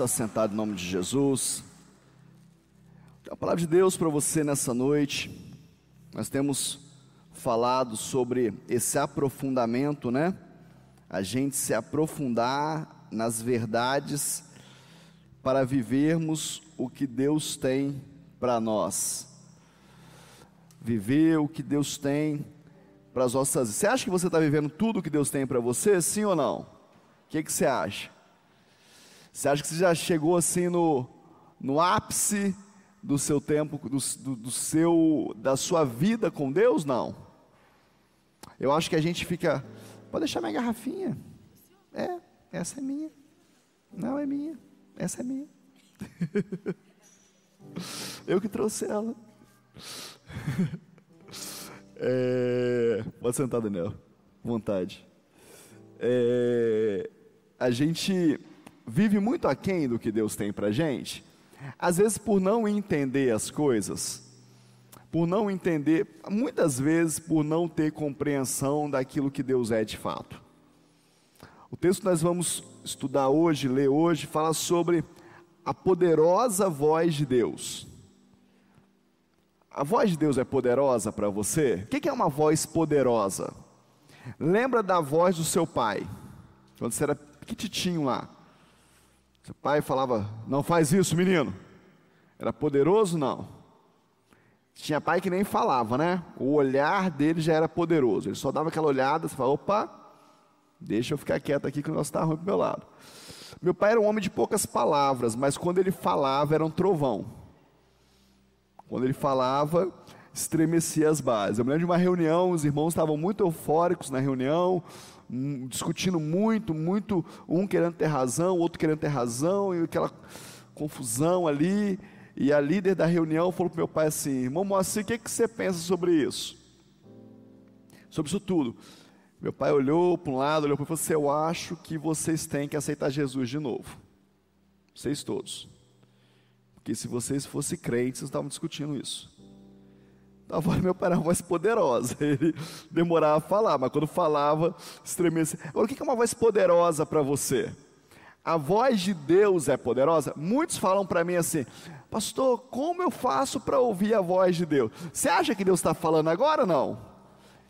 Está sentado em nome de Jesus. A palavra de Deus para você nessa noite. Nós temos falado sobre esse aprofundamento, né? A gente se aprofundar nas verdades para vivermos o que Deus tem para nós. Viver o que Deus tem para as nossas. Você acha que você está vivendo tudo o que Deus tem para você? Sim ou não? O que, que você acha? Você acha que você já chegou assim no, no ápice do seu tempo, do, do, do seu, da sua vida com Deus? Não. Eu acho que a gente fica. Pode deixar minha garrafinha. É, essa é minha. Não é minha. Essa é minha. Eu que trouxe ela. É, pode sentar, Daniel. Vontade. É, a gente vive muito aquém do que Deus tem para gente. Às vezes, por não entender as coisas, por não entender, muitas vezes por não ter compreensão daquilo que Deus é de fato. O texto que nós vamos estudar hoje, ler hoje, fala sobre a poderosa voz de Deus. A voz de Deus é poderosa para você? O que é uma voz poderosa? Lembra da voz do seu pai, quando você era pequitinho lá. Seu pai falava: Não faz isso, menino. Era poderoso? Não. Tinha pai que nem falava, né? O olhar dele já era poderoso. Ele só dava aquela olhada, você fala: opa, deixa eu ficar quieto aqui que o nosso está ruim para meu lado. Meu pai era um homem de poucas palavras, mas quando ele falava era um trovão. Quando ele falava, estremecia as bases. Eu me lembro de uma reunião, os irmãos estavam muito eufóricos na reunião, discutindo muito, muito, um querendo ter razão, outro querendo ter razão, e aquela confusão ali. E a líder da reunião falou para meu pai assim: Irmão Moacir, o que, que você pensa sobre isso? Sobre isso tudo. Meu pai olhou para um lado, olhou para o outro e falou assim: Eu acho que vocês têm que aceitar Jesus de novo. Vocês todos. Porque se vocês fossem crentes, vocês estavam discutindo isso. A voz do meu pai era voz poderosa. Ele demorava a falar, mas quando falava, estremecia. Agora, o que é uma voz poderosa para você? A voz de Deus é poderosa? Muitos falam para mim assim, pastor, como eu faço para ouvir a voz de Deus? Você acha que Deus está falando agora não?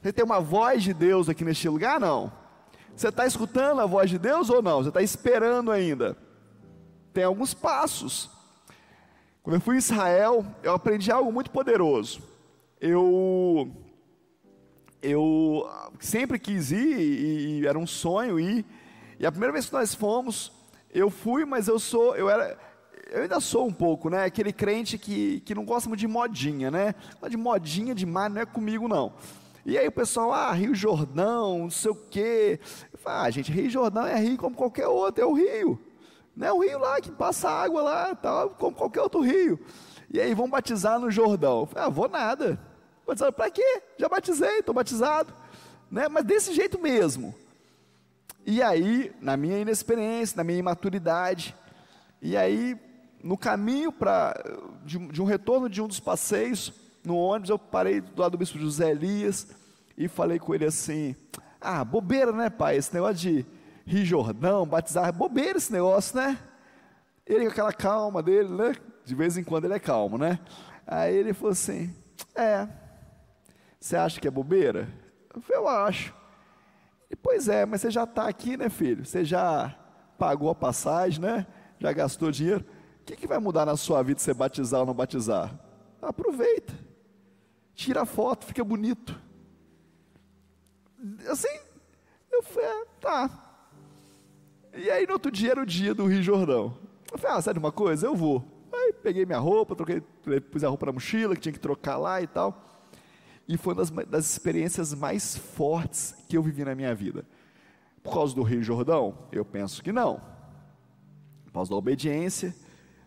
Você tem uma voz de Deus aqui neste lugar? Não. Você está escutando a voz de Deus ou não? Você está esperando ainda? Tem alguns passos. Quando eu fui em Israel, eu aprendi algo muito poderoso. Eu eu sempre quis ir e, e, era um sonho ir. E a primeira vez que nós fomos, eu fui, mas eu sou, eu era, eu ainda sou um pouco, né? Aquele crente que, que não gosta muito de modinha, né? De modinha demais não é comigo não. E aí o pessoal, ah, Rio Jordão, não sei o quê. Eu falo, ah, gente, Rio Jordão é rio como qualquer outro, é o rio. Não é o rio lá que passa água lá, tal, como qualquer outro rio. E aí vão batizar no Jordão. Eu falei, ah, vou nada. Batizado para quê? Já batizei, estou batizado. Né? Mas desse jeito mesmo. E aí, na minha inexperiência, na minha imaturidade, e aí, no caminho para de, de, um retorno de um dos passeios, no ônibus, eu parei do lado do bispo José Elias e falei com ele assim: Ah, bobeira, né, pai? Esse negócio de Rio Jordão, batizar, é bobeira esse negócio, né? Ele com aquela calma dele, né? De vez em quando ele é calmo, né? Aí ele falou assim: É, você acha que é bobeira? Eu acho. E, pois é, mas você já está aqui, né, filho? Você já pagou a passagem, né? Já gastou dinheiro. O que, que vai mudar na sua vida se você batizar ou não batizar? Aproveita. Tira a foto, fica bonito. Assim, eu falei, é, tá. E aí no outro dia era o dia do Rio Jordão. Eu falei, ah, sabe uma coisa? Eu vou. Aí peguei minha roupa, troquei, pus a roupa na mochila, que tinha que trocar lá e tal. E foi uma das, das experiências mais fortes que eu vivi na minha vida. Por causa do Rio Jordão? Eu penso que não. Por causa da obediência,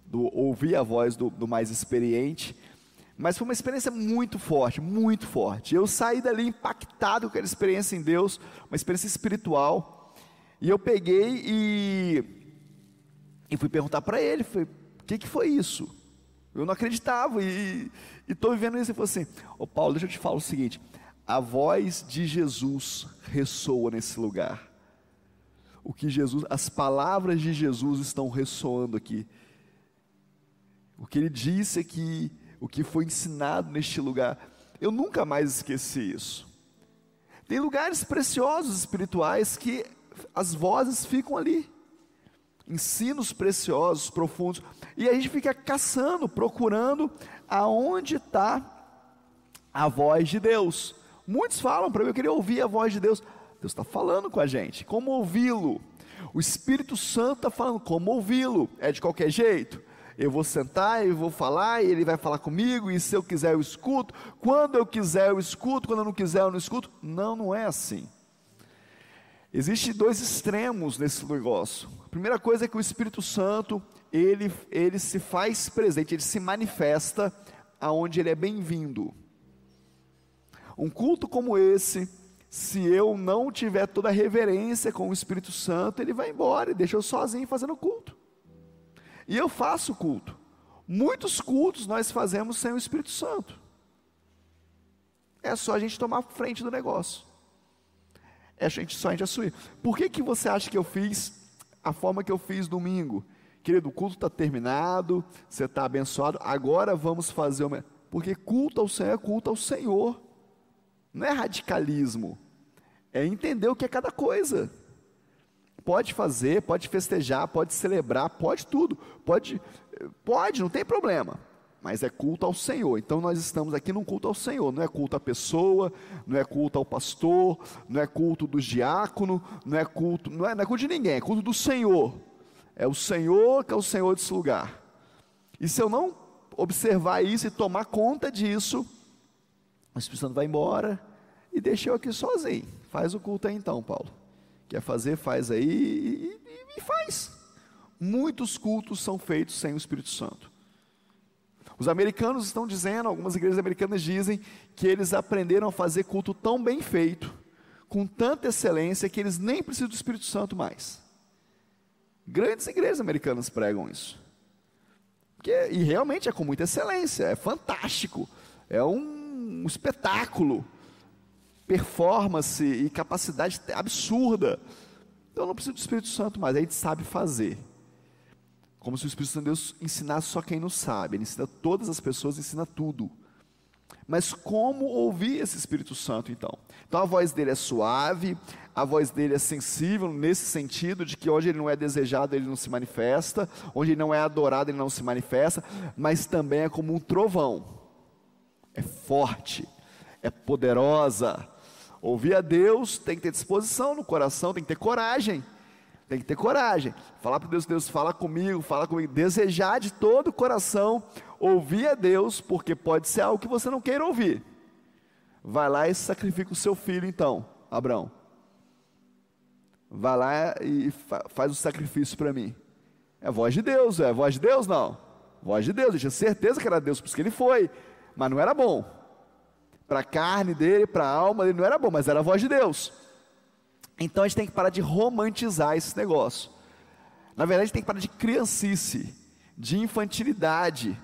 do ouvir a voz do, do mais experiente. Mas foi uma experiência muito forte, muito forte. Eu saí dali impactado com aquela experiência em Deus, uma experiência espiritual. E eu peguei e, e fui perguntar para ele, o que, que foi isso? Eu não acreditava e estou vivendo isso. Ele falou assim: Ô Paulo, deixa eu te falar o seguinte: a voz de Jesus ressoa nesse lugar. o que Jesus, as palavras de Jesus estão ressoando aqui. O que ele disse aqui, o que foi ensinado neste lugar. Eu nunca mais esqueci isso. Tem lugares preciosos espirituais que as vozes ficam ali. Ensinos preciosos, profundos. E a gente fica caçando, procurando aonde está a voz de Deus. Muitos falam para mim, eu queria ouvir a voz de Deus. Deus está falando com a gente, como ouvi-lo? O Espírito Santo está falando, como ouvi-lo? É de qualquer jeito? Eu vou sentar e vou falar, e ele vai falar comigo, e se eu quiser eu escuto, quando eu quiser eu escuto, quando eu não quiser eu não escuto. Não, não é assim. Existem dois extremos nesse negócio. A primeira coisa é que o Espírito Santo, ele, ele se faz presente, ele se manifesta aonde ele é bem-vindo. Um culto como esse, se eu não tiver toda a reverência com o Espírito Santo, ele vai embora e deixa eu sozinho fazendo culto. E eu faço culto. Muitos cultos nós fazemos sem o Espírito Santo. É só a gente tomar frente do negócio. É só a gente assumir. Por que, que você acha que eu fiz a forma que eu fiz domingo? Querido, o culto está terminado, você está abençoado, agora vamos fazer o. Porque culto ao Senhor é culto ao Senhor. Não é radicalismo. É entender o que é cada coisa. Pode fazer, pode festejar, pode celebrar, pode tudo. Pode, pode, não tem problema. Mas é culto ao Senhor. Então nós estamos aqui num culto ao Senhor. Não é culto à pessoa, não é culto ao pastor, não é culto do diácono, não é culto, não é, não é culto de ninguém, é culto do Senhor. É o Senhor que é o Senhor desse lugar. E se eu não observar isso e tomar conta disso, o Espírito Santo vai embora e deixa eu aqui sozinho. Faz o culto aí então, Paulo. Quer fazer, faz aí e, e, e faz. Muitos cultos são feitos sem o Espírito Santo. Os americanos estão dizendo, algumas igrejas americanas dizem, que eles aprenderam a fazer culto tão bem feito, com tanta excelência, que eles nem precisam do Espírito Santo mais. Grandes igrejas americanas pregam isso. Porque, e realmente é com muita excelência, é fantástico, é um, um espetáculo performance e capacidade absurda. Então não precisa do Espírito Santo mais, a gente sabe fazer. Como se o Espírito Santo de Deus ensinasse só quem não sabe, ele ensina todas as pessoas, ensina tudo. Mas como ouvir esse Espírito Santo então? Então a voz dele é suave, a voz dele é sensível nesse sentido de que onde ele não é desejado, ele não se manifesta, onde ele não é adorado, ele não se manifesta, mas também é como um trovão. É forte, é poderosa, Ouvir a Deus tem que ter disposição no coração, tem que ter coragem. Tem que ter coragem. Falar para Deus, Deus, fala comigo, fala comigo. Desejar de todo o coração ouvir a Deus, porque pode ser algo que você não queira ouvir. Vai lá e sacrifica o seu filho, então, Abraão. Vai lá e fa faz o sacrifício para mim. É voz de Deus, é voz de Deus? Não. Voz de Deus, eu tinha certeza que era Deus, porque ele foi, mas não era bom para a carne dele, para a alma dele, não era bom, mas era a voz de Deus. Então a gente tem que parar de romantizar esse negócio. Na verdade, a gente tem que parar de criancice, de infantilidade,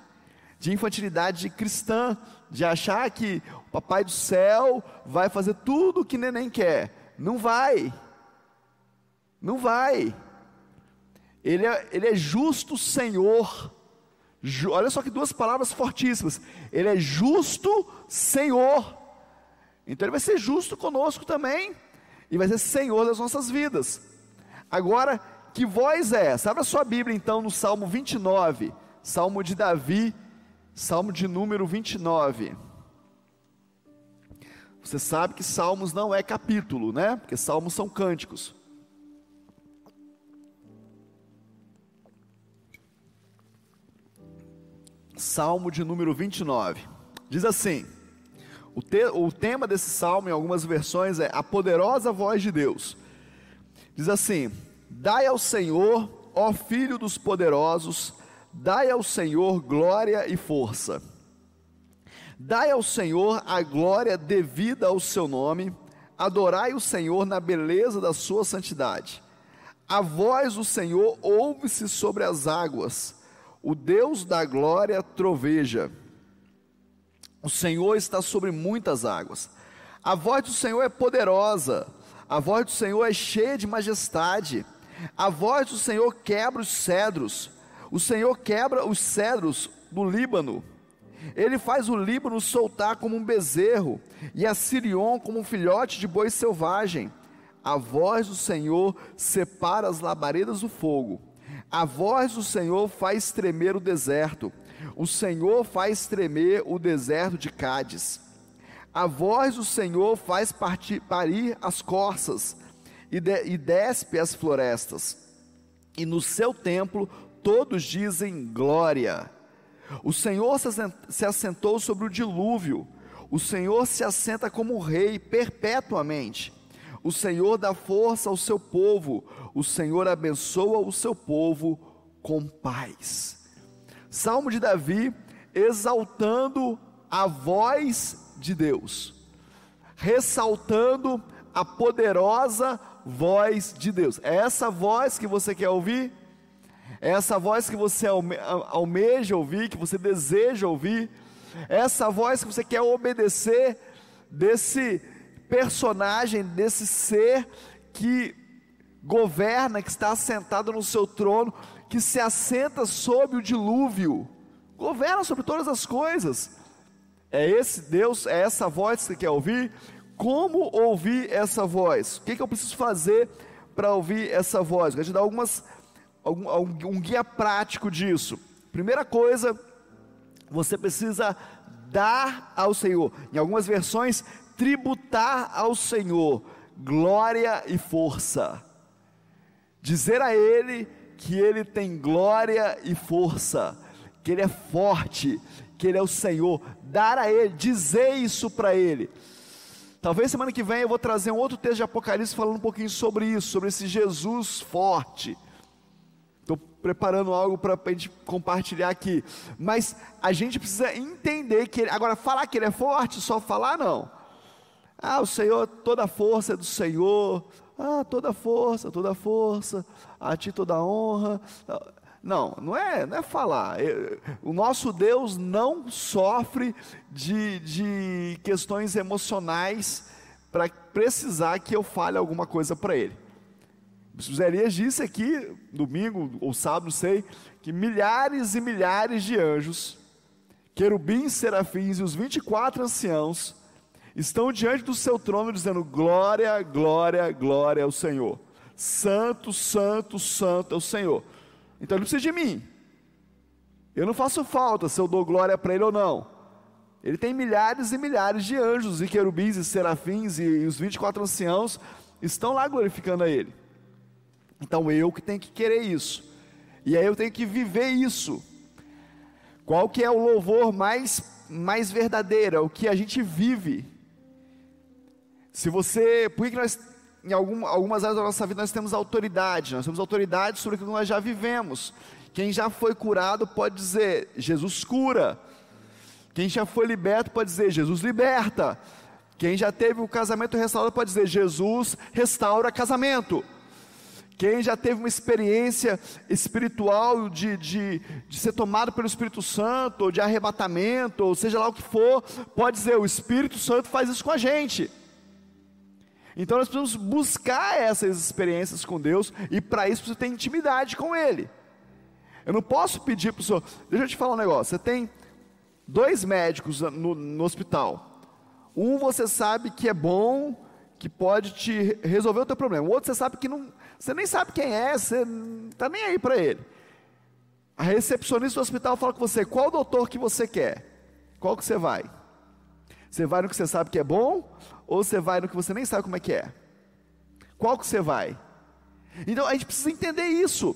de infantilidade cristã, de achar que o papai do céu vai fazer tudo o que neném quer. Não vai. Não vai. Ele é, ele é justo Senhor olha só que duas palavras fortíssimas. Ele é justo Senhor. Então ele vai ser justo conosco também. E vai ser Senhor das nossas vidas. Agora, que voz é essa? Abra sua Bíblia então no Salmo 29. Salmo de Davi, Salmo de número 29. Você sabe que Salmos não é capítulo, né? Porque Salmos são cânticos. Salmo de número 29. Diz assim: o, te, o tema desse salmo, em algumas versões, é a poderosa voz de Deus. Diz assim: Dai ao Senhor, ó Filho dos poderosos, dai ao Senhor glória e força. Dai ao Senhor a glória devida ao seu nome, adorai o Senhor na beleza da sua santidade. A voz do Senhor ouve-se sobre as águas o Deus da glória troveja. O Senhor está sobre muitas águas. A voz do Senhor é poderosa. A voz do Senhor é cheia de majestade. A voz do Senhor quebra os cedros. O Senhor quebra os cedros do Líbano. Ele faz o Líbano soltar como um bezerro e a Sirion como um filhote de boi selvagem. A voz do Senhor separa as labaredas do fogo. A voz do Senhor faz tremer o deserto. O Senhor faz tremer o deserto de Cádiz. A voz do Senhor faz partir, parir as corças e, de, e despe as florestas. E no seu templo todos dizem glória. O Senhor se assentou sobre o dilúvio. O Senhor se assenta como rei perpetuamente. O Senhor dá força ao seu povo. O Senhor abençoa o seu povo com paz. Salmo de Davi exaltando a voz de Deus, ressaltando a poderosa voz de Deus. É essa voz que você quer ouvir? É essa voz que você alme almeja ouvir, que você deseja ouvir? É essa voz que você quer obedecer desse personagem, desse ser que governa, que está assentado no seu trono, que se assenta sobre o dilúvio, governa sobre todas as coisas. É esse Deus, é essa voz que você quer ouvir? Como ouvir essa voz? O que, que eu preciso fazer para ouvir essa voz? Vou te dar algumas, algum, um guia prático disso. Primeira coisa, você precisa dar ao Senhor. Em algumas versões, tributar ao Senhor glória e força. Dizer a Ele que Ele tem glória e força, que Ele é forte, que Ele é o Senhor. Dar a Ele, dizer isso para Ele. Talvez semana que vem eu vou trazer um outro texto de Apocalipse falando um pouquinho sobre isso, sobre esse Jesus forte. Estou preparando algo para a gente compartilhar aqui. Mas a gente precisa entender que ele, agora falar que ele é forte, só falar não. Ah, o Senhor, toda a força é do Senhor. Ah, toda força, toda força, a ti toda honra. Não, não é, não é falar. É, o nosso Deus não sofre de, de questões emocionais para precisar que eu fale alguma coisa para Ele. O Elias disse aqui, domingo ou sábado, sei, que milhares e milhares de anjos, querubins, serafins e os 24 anciãos estão diante do seu trono dizendo: Glória, glória, glória ao Senhor. Santo, santo, santo é o Senhor. Então ele precisa de mim. Eu não faço falta se eu dou glória para ele ou não. Ele tem milhares e milhares de anjos e querubins e serafins e, e os 24 anciãos estão lá glorificando a ele. Então eu que tenho que querer isso. E aí eu tenho que viver isso. Qual que é o louvor mais mais verdadeiro, é o que a gente vive. Se você, por que nós em algum, algumas áreas da nossa vida nós temos autoridade, nós temos autoridade sobre aquilo que nós já vivemos. Quem já foi curado pode dizer, Jesus cura. Quem já foi liberto pode dizer, Jesus liberta. Quem já teve o casamento restaurado pode dizer, Jesus restaura casamento. Quem já teve uma experiência espiritual de, de, de ser tomado pelo Espírito Santo, ou de arrebatamento, ou seja lá o que for, pode dizer, o Espírito Santo faz isso com a gente. Então nós precisamos buscar essas experiências com Deus e para isso precisa ter intimidade com Ele. Eu não posso pedir para o senhor, deixa eu te falar um negócio. Você tem dois médicos no, no hospital. Um você sabe que é bom, que pode te resolver o teu problema. O outro você sabe que não, você nem sabe quem é, você não está nem aí para ele. A recepcionista do hospital fala com você, qual doutor que você quer? Qual que você vai? Você vai no que você sabe que é bom ou você vai no que você nem sabe como é que é? Qual que você vai? Então a gente precisa entender isso.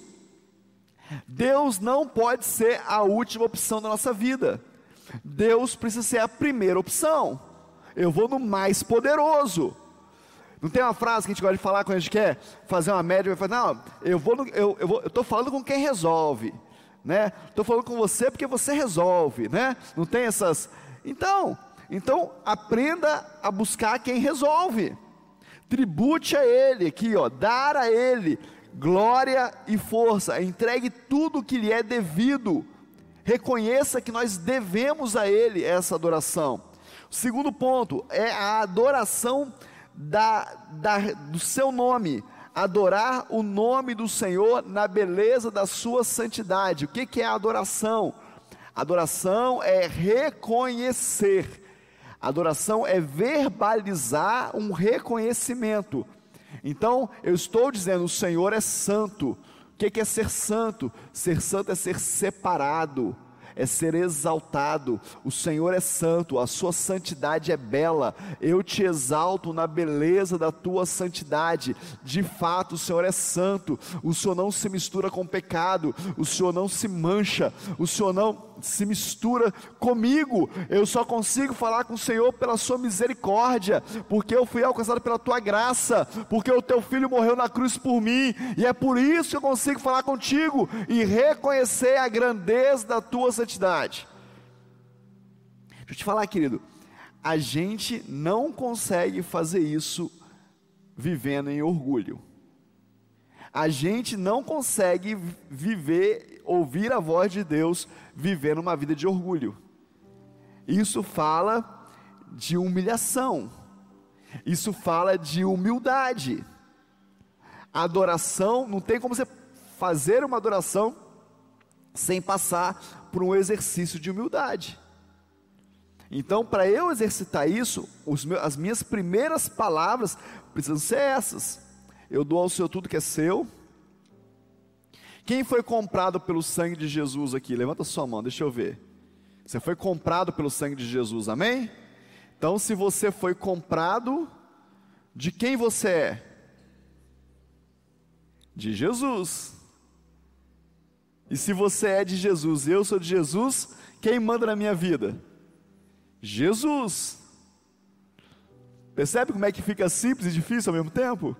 Deus não pode ser a última opção da nossa vida. Deus precisa ser a primeira opção. Eu vou no mais poderoso. Não tem uma frase que a gente gosta de falar quando a gente quer fazer uma média, vai falar, não, eu vou, no, eu, eu vou, eu estou falando com quem resolve, né? Estou falando com você porque você resolve, né? Não tem essas. Então, então, aprenda a buscar quem resolve. Tribute a Ele, aqui, ó, dar a Ele glória e força. Entregue tudo o que lhe é devido. Reconheça que nós devemos a Ele essa adoração. O segundo ponto é a adoração da, da, do seu nome, adorar o nome do Senhor na beleza da sua santidade. O que, que é adoração? Adoração é reconhecer, adoração é verbalizar um reconhecimento. Então, eu estou dizendo: o Senhor é santo. O que é ser santo? Ser santo é ser separado, é ser exaltado. O Senhor é santo, a sua santidade é bela. Eu te exalto na beleza da tua santidade. De fato, o Senhor é santo. O Senhor não se mistura com pecado, o Senhor não se mancha, o Senhor não se mistura comigo. Eu só consigo falar com o Senhor pela sua misericórdia, porque eu fui alcançado pela tua graça, porque o teu filho morreu na cruz por mim, e é por isso que eu consigo falar contigo e reconhecer a grandeza da tua santidade. Deixa eu te falar, querido, a gente não consegue fazer isso vivendo em orgulho. A gente não consegue viver, ouvir a voz de Deus vivendo uma vida de orgulho. Isso fala de humilhação. Isso fala de humildade. A adoração, não tem como você fazer uma adoração sem passar por um exercício de humildade. Então, para eu exercitar isso, meus, as minhas primeiras palavras precisam ser essas. Eu dou ao Senhor tudo que é seu. Quem foi comprado pelo sangue de Jesus aqui? Levanta sua mão, deixa eu ver. Você foi comprado pelo sangue de Jesus, amém? Então, se você foi comprado, de quem você é? De Jesus. E se você é de Jesus, eu sou de Jesus, quem manda na minha vida? Jesus. Percebe como é que fica simples e difícil ao mesmo tempo?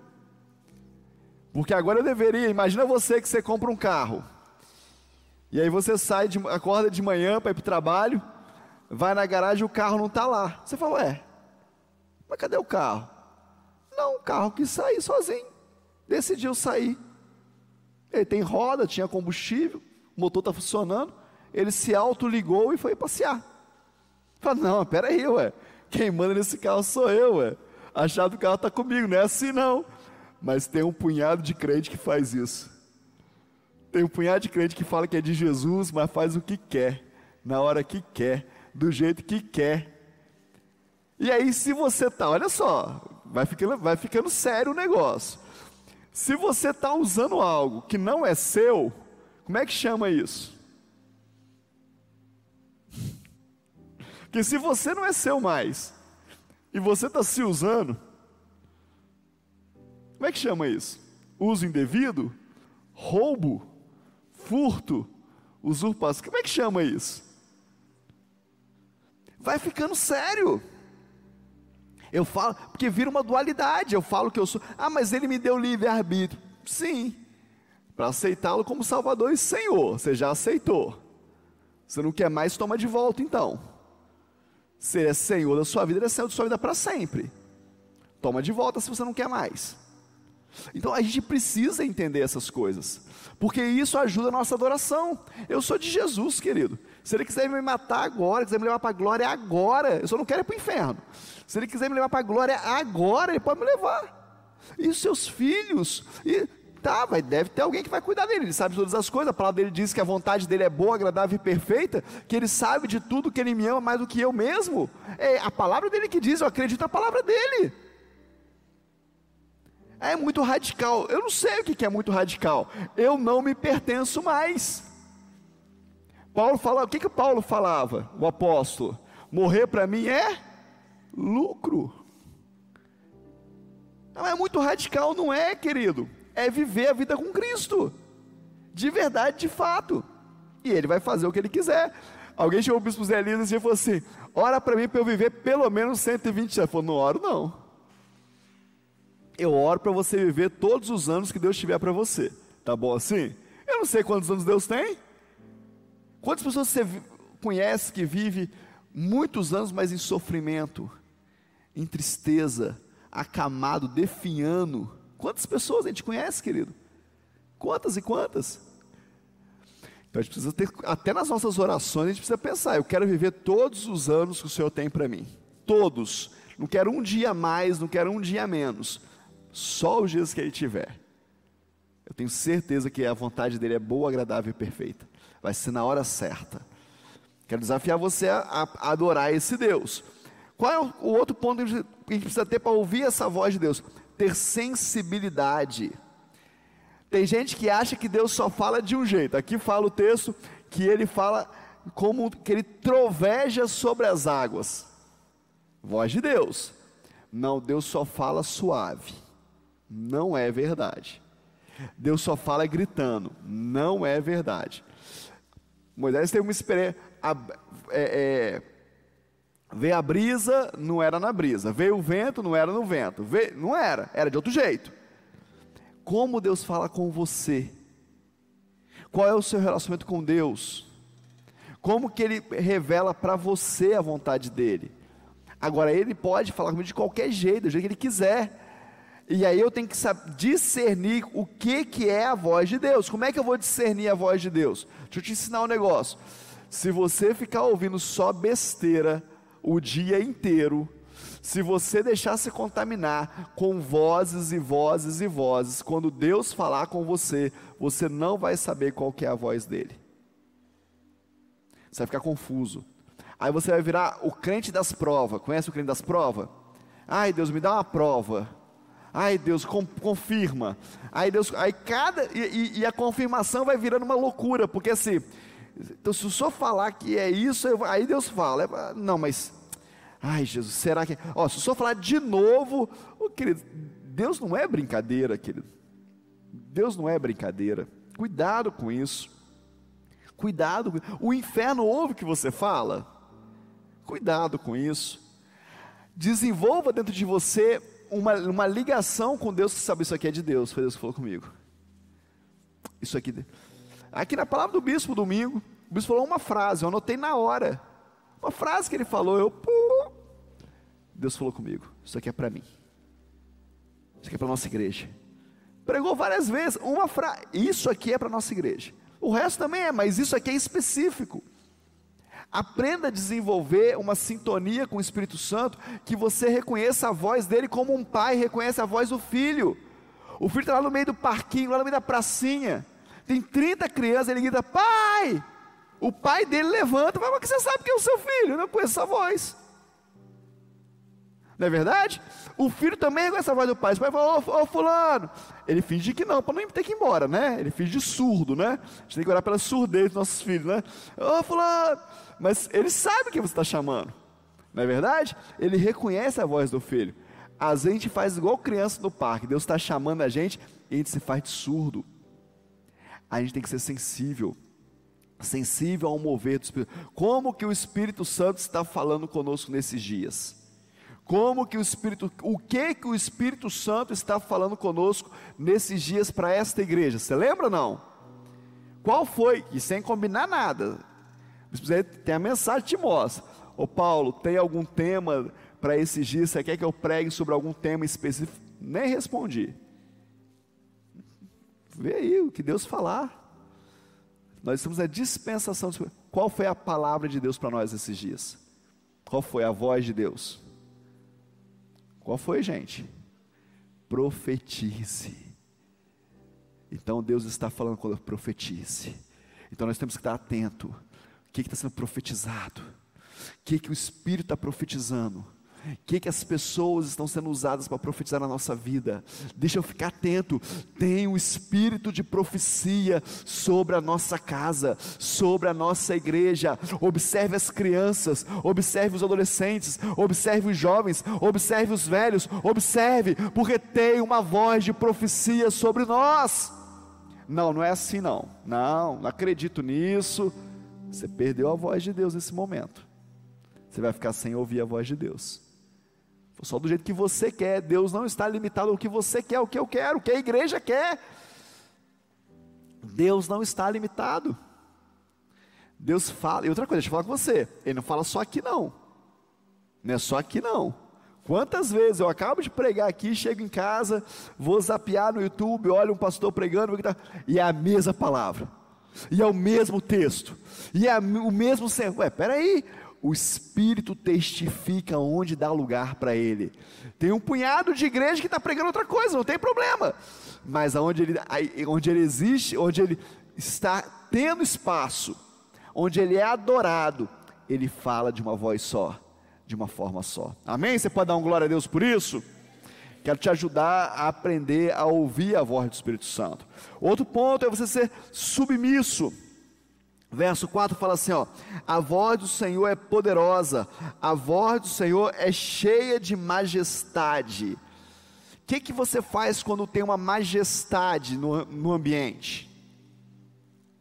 Porque agora eu deveria, imagina você que você compra um carro. E aí você sai, de, acorda de manhã para ir para o trabalho, vai na garagem o carro não está lá. Você fala, ué, mas cadê o carro? Não, o carro quis sair sozinho. Decidiu sair. Ele tem roda, tinha combustível, o motor está funcionando. Ele se autoligou e foi passear. Fala, não, peraí, ué. Quem manda nesse carro sou eu, ué. A chave do carro está comigo, não é assim não. Mas tem um punhado de crente que faz isso. Tem um punhado de crente que fala que é de Jesus, mas faz o que quer, na hora que quer, do jeito que quer. E aí, se você tá, olha só, vai ficando, vai ficando sério o negócio. Se você está usando algo que não é seu, como é que chama isso? Porque se você não é seu mais, e você está se usando, como é que chama isso? Uso indevido? Roubo? Furto? Usurpação? Como é que chama isso? Vai ficando sério. Eu falo, porque vira uma dualidade. Eu falo que eu sou, ah, mas ele me deu livre-arbítrio. Sim, para aceitá-lo como Salvador e Senhor. Você já aceitou. Você não quer mais, toma de volta então. Você é Senhor da sua vida, ele é Senhor da sua vida para sempre. Toma de volta se você não quer mais. Então a gente precisa entender essas coisas, porque isso ajuda a nossa adoração. Eu sou de Jesus, querido. Se ele quiser me matar agora, quiser me levar para a glória agora, eu só não quero ir para o inferno. Se ele quiser me levar para a glória agora, ele pode me levar. E os seus filhos, e tá, vai, deve ter alguém que vai cuidar dele. Ele sabe todas as coisas. A palavra dele diz que a vontade dele é boa, agradável e perfeita, que ele sabe de tudo, que ele me ama mais do que eu mesmo. É a palavra dele que diz, eu acredito na palavra dele. É muito radical. Eu não sei o que é muito radical. Eu não me pertenço mais. Paulo fala, o que que Paulo falava, o apóstolo? Morrer para mim é lucro. Não é muito radical, não é, querido? É viver a vida com Cristo. De verdade, de fato. E ele vai fazer o que ele quiser. Alguém chegou o bispo Zé Linas e falou assim: ora para mim para eu viver pelo menos 120 anos. Ele falou: não oro não eu oro para você viver todos os anos que Deus tiver para você. Tá bom assim? Eu não sei quantos anos Deus tem. Quantas pessoas você conhece que vive muitos anos, mas em sofrimento, em tristeza, acamado, definhando? Quantas pessoas a gente conhece, querido? Quantas e quantas? Então a gente precisa ter, até nas nossas orações, a gente precisa pensar: eu quero viver todos os anos que o Senhor tem para mim. Todos não quero um dia mais, não quero um dia menos, só os dias que Ele tiver. Eu tenho certeza que a vontade dele é boa, agradável e perfeita. Vai ser na hora certa. Quero desafiar você a, a adorar esse Deus. Qual é o, o outro ponto que a gente precisa ter para ouvir essa voz de Deus? Ter sensibilidade. Tem gente que acha que Deus só fala de um jeito. Aqui fala o texto que ele fala como que ele troveja sobre as águas. Voz de Deus. Não, Deus só fala suave. Não é verdade. Deus só fala gritando. Não é verdade. Moisés teve uma experiência. É, é, veio a brisa, não era na brisa. Veio o vento, não era no vento. Veio, não era, era de outro jeito. Como Deus fala com você? Qual é o seu relacionamento com Deus? Como que Ele revela para você a vontade dEle? Agora, Ele pode falar comigo de qualquer jeito, do jeito que Ele quiser. E aí eu tenho que discernir o que, que é a voz de Deus. Como é que eu vou discernir a voz de Deus? Deixa eu te ensinar um negócio. Se você ficar ouvindo só besteira o dia inteiro, se você deixar se contaminar com vozes e vozes e vozes, quando Deus falar com você, você não vai saber qual é a voz dele. Você vai ficar confuso. Aí você vai virar o crente das provas. Conhece o crente das provas? Ai, Deus, me dá uma prova. Ai Deus, com, confirma. Aí Deus, aí cada e, e, a confirmação vai virando uma loucura, porque assim, então se o senhor falar que é isso, eu, aí Deus fala, não, mas, ai Jesus, será que, ó, se o senhor falar de novo, oh, querido, Deus não é brincadeira, querido. Deus não é brincadeira. Cuidado com isso. Cuidado. O inferno ouve o que você fala. Cuidado com isso. Desenvolva dentro de você uma, uma ligação com Deus que sabe isso aqui é de Deus, foi Deus que falou comigo. Isso aqui. Aqui na palavra do bispo domingo, o bispo falou uma frase, eu anotei na hora. Uma frase que ele falou, eu. Deus falou comigo, isso aqui é para mim. Isso aqui é para nossa igreja. Pregou várias vezes, uma frase, isso aqui é para nossa igreja. O resto também é, mas isso aqui é específico. Aprenda a desenvolver uma sintonia com o Espírito Santo, que você reconheça a voz dele como um pai reconhece a voz do filho. O filho está lá no meio do parquinho, lá no meio da pracinha. Tem 30 crianças, ele grita, pai! O pai dele levanta, mas que você sabe que é o seu filho, eu não conheço essa voz. Não é verdade? O filho também reconhece a voz do pai. O pai fala, ô, ô fulano. Ele finge que não, para não ter que ir embora, né? Ele finge de surdo, né? A gente tem que orar pela surdez dos nossos filhos, né? Ô fulano mas ele sabe que você está chamando, não é verdade? Ele reconhece a voz do filho. A gente faz igual criança no parque, Deus está chamando a gente e a gente se faz de surdo. A gente tem que ser sensível, sensível ao mover do Espírito. Como que o Espírito Santo está falando conosco nesses dias? Como que o Espírito, o que que o Espírito Santo está falando conosco nesses dias para esta igreja? Você lembra não? Qual foi? E sem combinar nada, tem a mensagem que te mostra. Ô Paulo, tem algum tema para esses dias? Você quer que eu pregue sobre algum tema específico? Nem respondi. Vê aí o que Deus falar. Nós estamos na dispensação. Qual foi a palavra de Deus para nós esses dias? Qual foi a voz de Deus? Qual foi, gente? Profetize. Então Deus está falando quando profetize. Então nós temos que estar atento que está sendo profetizado, o que, que o Espírito está profetizando, o que, que as pessoas estão sendo usadas para profetizar na nossa vida. Deixa eu ficar atento. Tem o espírito de profecia sobre a nossa casa, sobre a nossa igreja. Observe as crianças, observe os adolescentes, observe os jovens, observe os velhos. Observe, porque tem uma voz de profecia sobre nós. Não, não é assim não. Não, não acredito nisso. Você perdeu a voz de Deus nesse momento. Você vai ficar sem ouvir a voz de Deus. Só do jeito que você quer. Deus não está limitado ao que você quer, o que eu quero, o que a igreja quer. Deus não está limitado. Deus fala, e outra coisa, deixa eu falar com você, Ele não fala só aqui não, não é só aqui não. Quantas vezes eu acabo de pregar aqui, chego em casa, vou zapear no YouTube, olho um pastor pregando, e é a mesma palavra e é o mesmo texto, e é o mesmo. Ué, peraí, o Espírito testifica onde dá lugar para ele. Tem um punhado de igreja que está pregando outra coisa, não tem problema. Mas onde ele, onde ele existe, onde ele está tendo espaço, onde ele é adorado, ele fala de uma voz só, de uma forma só. Amém? Você pode dar um glória a Deus por isso? Quero te ajudar a aprender a ouvir a voz do Espírito Santo. Outro ponto é você ser submisso. Verso 4 fala assim: ó, a voz do Senhor é poderosa, a voz do Senhor é cheia de majestade. O que, que você faz quando tem uma majestade no, no ambiente?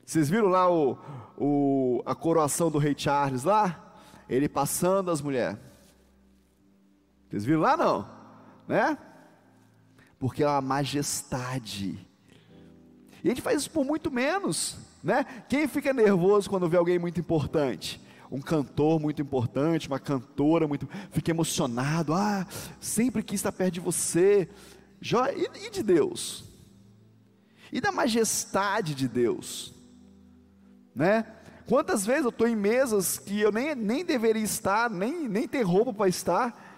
Vocês viram lá o, o, a coroação do rei Charles lá? Ele passando as mulheres. Vocês viram lá não? Né? Porque é uma majestade. E a gente faz isso por muito menos, né? Quem fica nervoso quando vê alguém muito importante? Um cantor muito importante, uma cantora muito, fica emocionado. Ah, sempre quis estar perto de você. E, e de Deus? E da majestade de Deus? Né? Quantas vezes eu estou em mesas que eu nem, nem deveria estar, nem, nem ter roupa para estar,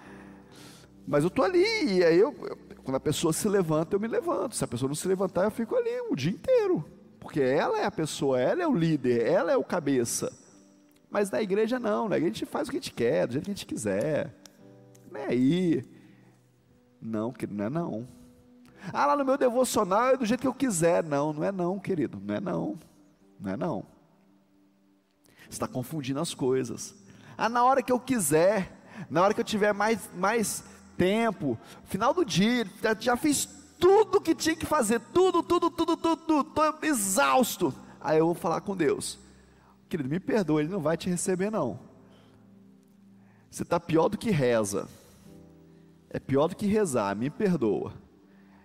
mas eu estou ali, e aí eu, quando a pessoa se levanta, eu me levanto. Se a pessoa não se levantar, eu fico ali o dia inteiro. Porque ela é a pessoa, ela é o líder, ela é o cabeça. Mas na igreja não, na igreja a gente faz o que a gente quer, do jeito que a gente quiser. Não é aí. Não, querido, não é não. Ah, lá no meu devocional é do jeito que eu quiser. Não, não é não, querido. Não é não. Não é não. Você está confundindo as coisas. Ah, na hora que eu quiser, na hora que eu tiver mais, mais tempo, final do dia, já, já fiz tudo que tinha que fazer, tudo, tudo, tudo, tudo, estou exausto. Aí eu vou falar com Deus, querido, me perdoa, Ele não vai te receber não. Você está pior do que reza, é pior do que rezar, me perdoa,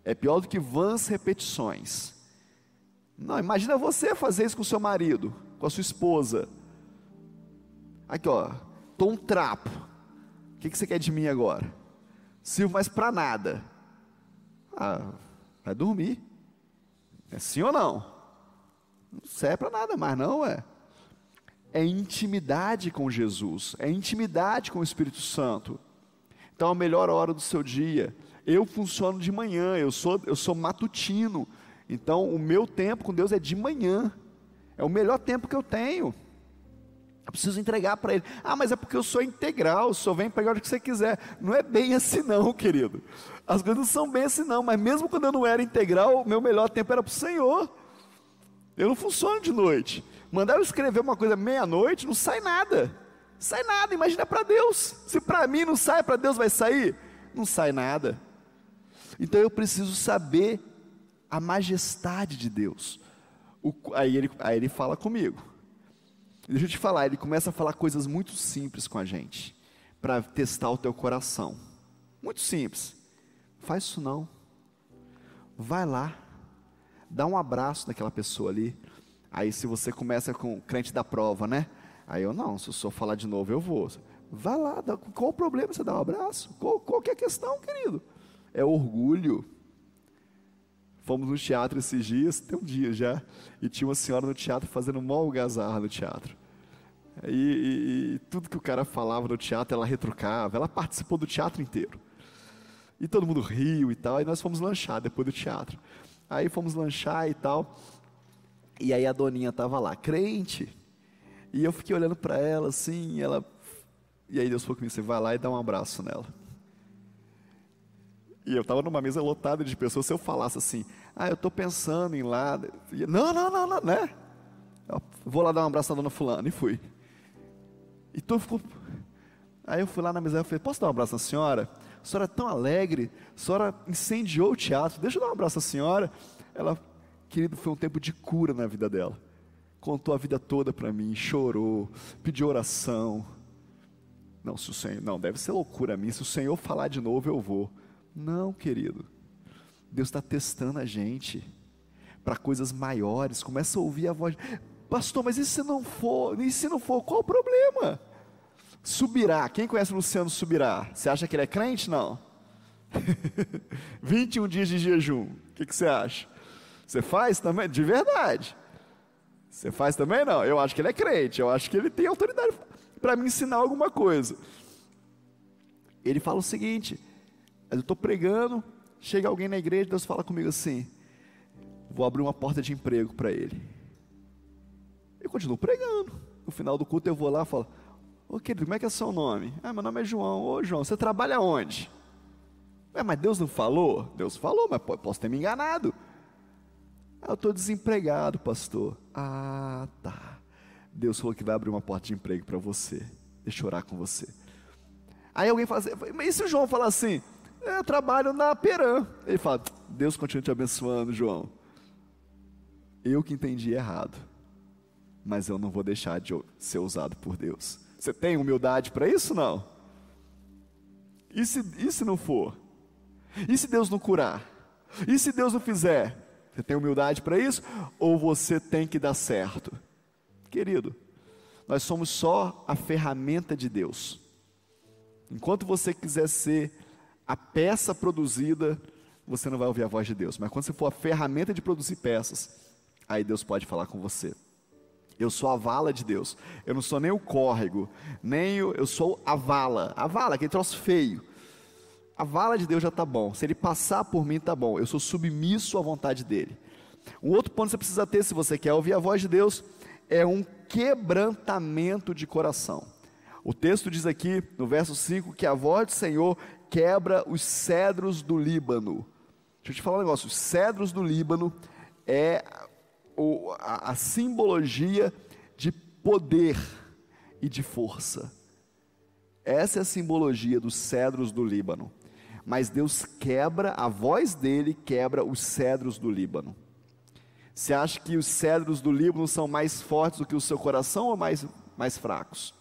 é pior do que vãs repetições. Não, imagina você fazer isso com seu marido, com a sua esposa. Aqui ó, estou um trapo, o que, que você quer de mim agora? sirvo mais para nada. Ah, vai dormir. É sim ou não? Não serve para nada mais, não é? É intimidade com Jesus, é intimidade com o Espírito Santo. Então, a melhor hora do seu dia. Eu funciono de manhã, eu sou, eu sou matutino. Então, o meu tempo com Deus é de manhã. É o melhor tempo que eu tenho. Eu preciso entregar para ele. Ah, mas é porque eu sou integral, só vem pegar o que você quiser. Não é bem assim não, querido. As coisas não são bem assim não, mas mesmo quando eu não era integral, meu melhor tempo era para o Senhor. Eu não funciono de noite. Mandar eu escrever uma coisa meia-noite, não sai nada. Sai nada, imagina para Deus. Se para mim não sai, para Deus vai sair? Não sai nada. Então eu preciso saber a majestade de Deus. O, aí, ele, aí ele fala comigo. Deixa eu te falar, ele começa a falar coisas muito simples com a gente, para testar o teu coração. Muito simples. Faz isso não. Vai lá, dá um abraço naquela pessoa ali. Aí se você começa com o crente da prova, né? Aí eu não, se eu só falar de novo, eu vou. Vai lá, dá, qual o problema você dar um abraço? Qual, qual que é a questão, querido? É orgulho. Fomos no teatro esses dias, tem um dia já, e tinha uma senhora no teatro fazendo uma algazarra no teatro. E, e, e, tudo que o cara falava no teatro, ela retrucava, ela participou do teatro inteiro. E todo mundo riu e tal, aí nós fomos lanchar depois do teatro. Aí fomos lanchar e tal, e aí a doninha estava lá, crente. E eu fiquei olhando para ela assim, e ela. E aí Deus falou comigo: você vai lá e dá um abraço nela. E eu estava numa mesa lotada de pessoas, se eu falasse assim, ah, eu estou pensando em lá. Não, não, não, não, né? Eu vou lá dar um abraço na dona Fulana, e fui. E tu ficou. Aí eu fui lá na mesa e falei: Posso dar um abraço na senhora? A senhora é tão alegre, a senhora incendiou o teatro, deixa eu dar um abraço à senhora. Ela, querido, foi um tempo de cura na vida dela. Contou a vida toda para mim, chorou, pediu oração. Não, se o Senhor, não, deve ser loucura a mim. Se o Senhor falar de novo, eu vou. Não, querido. Deus está testando a gente para coisas maiores. Começa a ouvir a voz. Pastor, mas e se não for? E se não for, qual o problema? Subirá. Quem conhece Luciano Subirá? Você acha que ele é crente? Não. 21 dias de jejum. O que, que você acha? Você faz também? De verdade. Você faz também? Não. Eu acho que ele é crente. Eu acho que ele tem autoridade. para me ensinar alguma coisa. Ele fala o seguinte: eu estou pregando, chega alguém na igreja, Deus fala comigo assim: vou abrir uma porta de emprego para ele. Eu continuo pregando. No final do culto eu vou lá e falo: Ô querido, como é que é seu nome? Ah, meu nome é João. Ô João, você trabalha onde? É, mas Deus não falou? Deus falou, mas posso ter me enganado. Ah, eu estou desempregado, pastor. Ah, tá. Deus falou que vai abrir uma porta de emprego para você. Deixa eu orar com você. Aí alguém fala assim, mas e se o João falar assim? É, eu trabalho na Peran. Ele fala, Deus continua te abençoando, João. Eu que entendi errado. Mas eu não vou deixar de ser usado por Deus. Você tem humildade para isso? Não. E se, e se não for? E se Deus não curar? E se Deus não fizer? Você tem humildade para isso? Ou você tem que dar certo? Querido, nós somos só a ferramenta de Deus. Enquanto você quiser ser a peça produzida, você não vai ouvir a voz de Deus. Mas quando você for a ferramenta de produzir peças, aí Deus pode falar com você. Eu sou a vala de Deus. Eu não sou nem o córrego, nem o, eu sou a vala. A vala, aquele troço feio. A vala de Deus já está bom. Se ele passar por mim, está bom. Eu sou submisso à vontade dele. Um outro ponto que você precisa ter, se você quer ouvir a voz de Deus, é um quebrantamento de coração. O texto diz aqui, no verso 5, que a voz do Senhor quebra os cedros do Líbano. Deixa eu te falar um negócio: os cedros do Líbano é a, a simbologia de poder e de força. Essa é a simbologia dos cedros do Líbano. Mas Deus quebra, a voz dele quebra os cedros do Líbano. Você acha que os cedros do Líbano são mais fortes do que o seu coração ou mais, mais fracos?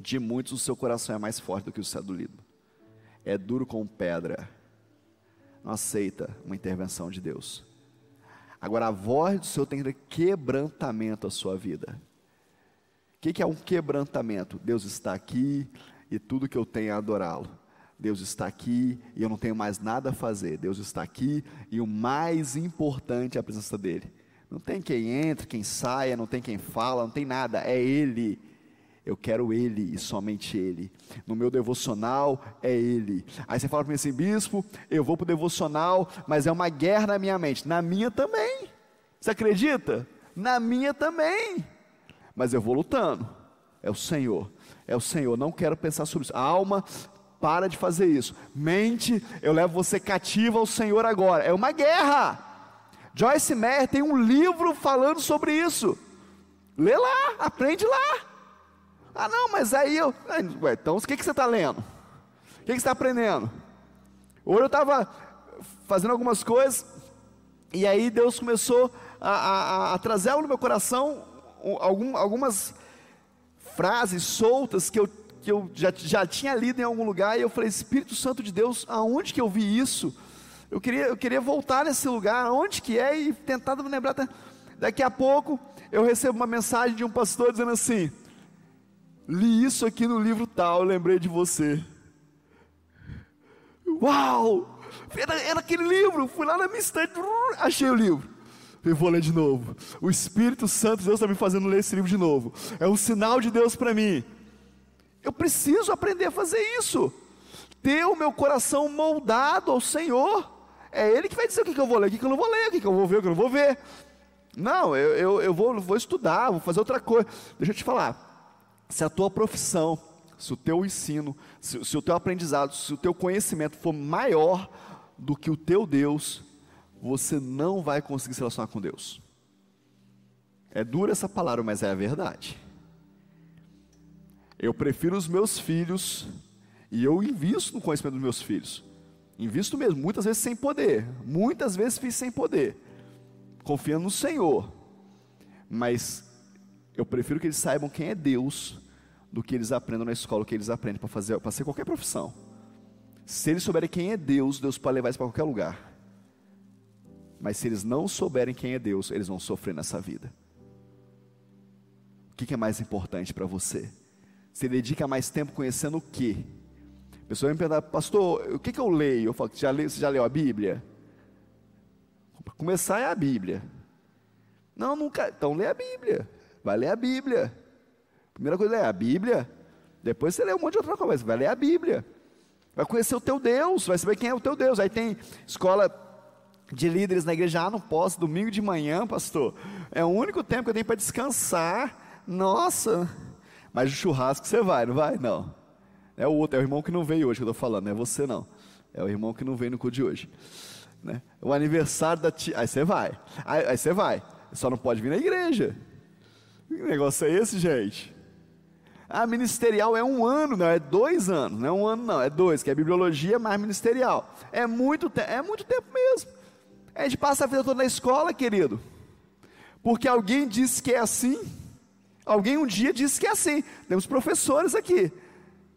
De muitos, o seu coração é mais forte do que o cedro do Líbano. É duro como pedra. Não aceita uma intervenção de Deus. Agora, a voz do Senhor tem quebrantamento à sua vida. O que, que é um quebrantamento? Deus está aqui e tudo que eu tenho é adorá-lo. Deus está aqui e eu não tenho mais nada a fazer. Deus está aqui e o mais importante é a presença dEle. Não tem quem entre, quem saia, não tem quem fala, não tem nada, é Ele. Eu quero Ele e somente Ele. No meu devocional é Ele. Aí você fala para mim assim, bispo, eu vou para o devocional, mas é uma guerra na minha mente. Na minha também. Você acredita? Na minha também. Mas eu vou lutando. É o Senhor. É o Senhor. Não quero pensar sobre isso. A alma para de fazer isso. Mente, eu levo você cativa ao Senhor agora. É uma guerra. Joyce Meyer tem um livro falando sobre isso. Lê lá, aprende lá. Ah, não, mas aí eu. Ué, então, o que, que você está lendo? O que, que você está aprendendo? Hoje eu estava fazendo algumas coisas, e aí Deus começou a, a, a trazer no meu coração algum, algumas frases soltas que eu que eu já, já tinha lido em algum lugar, e eu falei, Espírito Santo de Deus, aonde que eu vi isso? Eu queria, eu queria voltar nesse lugar, aonde que é, e tentar lembrar. Daqui a pouco, eu recebo uma mensagem de um pastor dizendo assim, li isso aqui no livro tal, lembrei de você. Uau! Era, era aquele livro, fui lá na minha estante, achei o livro. Eu vou ler de novo. O Espírito Santo de Deus está me fazendo ler esse livro de novo. É um sinal de Deus para mim. Eu preciso aprender a fazer isso. Ter o meu coração moldado ao Senhor. É Ele que vai dizer o que, que eu vou ler, o que, que eu não vou ler, o que, que eu vou ver, o que eu não vou ver. Não, eu, eu, eu vou, vou estudar, vou fazer outra coisa. Deixa eu te falar. Se a tua profissão, se o teu ensino, se, se o teu aprendizado, se o teu conhecimento for maior do que o teu Deus, você não vai conseguir se relacionar com Deus. É dura essa palavra, mas é a verdade. Eu prefiro os meus filhos e eu invisto no conhecimento dos meus filhos. Invisto mesmo, muitas vezes sem poder, muitas vezes fiz sem poder, confiando no Senhor. Mas eu prefiro que eles saibam quem é Deus do que eles aprendam na escola o que eles aprendem para fazer, para ser qualquer profissão. Se eles souberem quem é Deus, Deus pode levar isso para qualquer lugar. Mas se eles não souberem quem é Deus, eles vão sofrer nessa vida. O que é mais importante para você? Você dedica mais tempo conhecendo o quê? A pessoa me pergunta, pastor, o que, que eu leio? Eu falo, já leu, você já leu a Bíblia? Para começar é a Bíblia. Não, nunca. Então lê a Bíblia. Vai ler a Bíblia. Primeira coisa é a Bíblia. Depois você lê um monte de outra coisa. Vai ler a Bíblia. Vai conhecer o teu Deus. Vai saber quem é o teu Deus. Aí tem escola de líderes na igreja. Ah, não posso. Domingo de manhã, pastor. É o único tempo que eu tenho para descansar. Nossa. Mas o churrasco você vai, não vai? Não. É o outro. É o irmão que não veio hoje que eu estou falando. Não é você não. É o irmão que não veio no culto de hoje. Né? O aniversário da tia. Aí você vai. Aí você vai. Só não pode vir na igreja. Que negócio é esse, gente? Ah, ministerial é um ano, não, é dois anos, não é um ano, não, é dois, que é bibliologia mais ministerial. É muito, é muito tempo mesmo. A gente passa a vida toda na escola, querido, porque alguém disse que é assim. Alguém um dia disse que é assim. Temos professores aqui.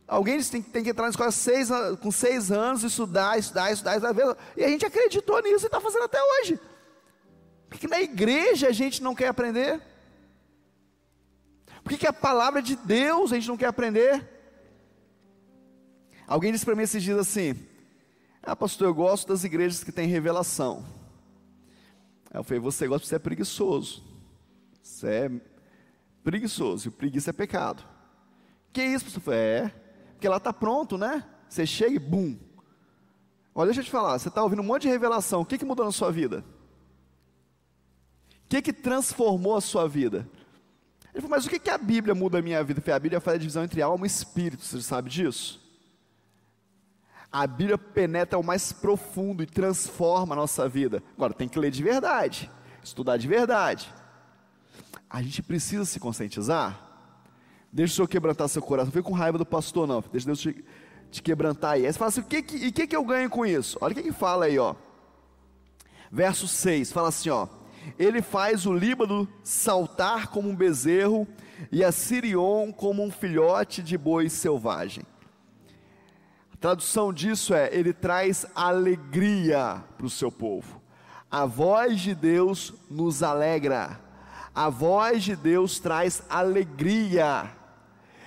Alguém tem, tem que entrar na escola seis, com seis anos, estudar, estudar, estudar, estudar, e a gente acreditou nisso e está fazendo até hoje. Porque na igreja a gente não quer aprender. Por que, que a palavra de Deus a gente não quer aprender? Alguém disse para mim esses dias assim: Ah, pastor, eu gosto das igrejas que têm revelação. Aí eu falei: Você gosta de ser preguiçoso. Você é preguiçoso, e preguiça é pecado. Que isso, pastor? Falei, é, porque lá está pronto, né? Você chega e bum. Olha, deixa eu te falar, você está ouvindo um monte de revelação, o que, que mudou na sua vida? O que, que transformou a sua vida? Ele falou, mas o que, que a Bíblia muda a minha vida? Falei, a Bíblia faz a divisão entre alma e espírito, você sabe disso? A Bíblia penetra o mais profundo e transforma a nossa vida. Agora, tem que ler de verdade, estudar de verdade. A gente precisa se conscientizar. Deixa o Senhor quebrantar seu coração. Não com raiva do pastor, não. Deixa Deus te, te quebrantar aí. Aí você fala assim: o que, que, e o que, que eu ganho com isso? Olha o que, que fala aí, ó. Verso 6, fala assim, ó ele faz o Líbano saltar como um bezerro e a Sirion como um filhote de boi selvagem. A tradução disso é: ele traz alegria para o seu povo. A voz de Deus nos alegra. A voz de Deus traz alegria.